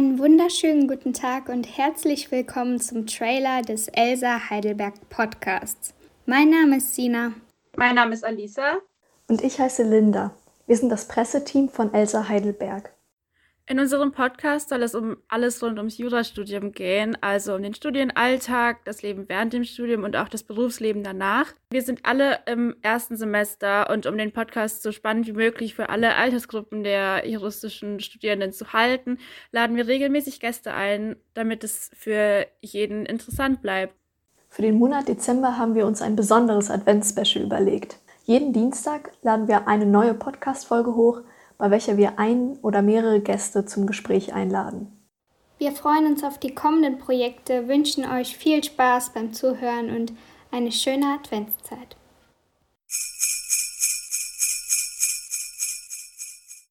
Einen wunderschönen guten Tag und herzlich willkommen zum Trailer des Elsa Heidelberg Podcasts. Mein Name ist Sina. Mein Name ist Alisa. Und ich heiße Linda. Wir sind das Presseteam von Elsa Heidelberg. In unserem Podcast soll es um alles rund ums Jurastudium gehen, also um den Studienalltag, das Leben während dem Studium und auch das Berufsleben danach. Wir sind alle im ersten Semester und um den Podcast so spannend wie möglich für alle Altersgruppen der juristischen Studierenden zu halten, laden wir regelmäßig Gäste ein, damit es für jeden interessant bleibt. Für den Monat Dezember haben wir uns ein besonderes Adventsspecial überlegt. Jeden Dienstag laden wir eine neue Podcast-Folge hoch, bei welcher wir ein oder mehrere Gäste zum Gespräch einladen. Wir freuen uns auf die kommenden Projekte, wünschen euch viel Spaß beim Zuhören und eine schöne Adventszeit.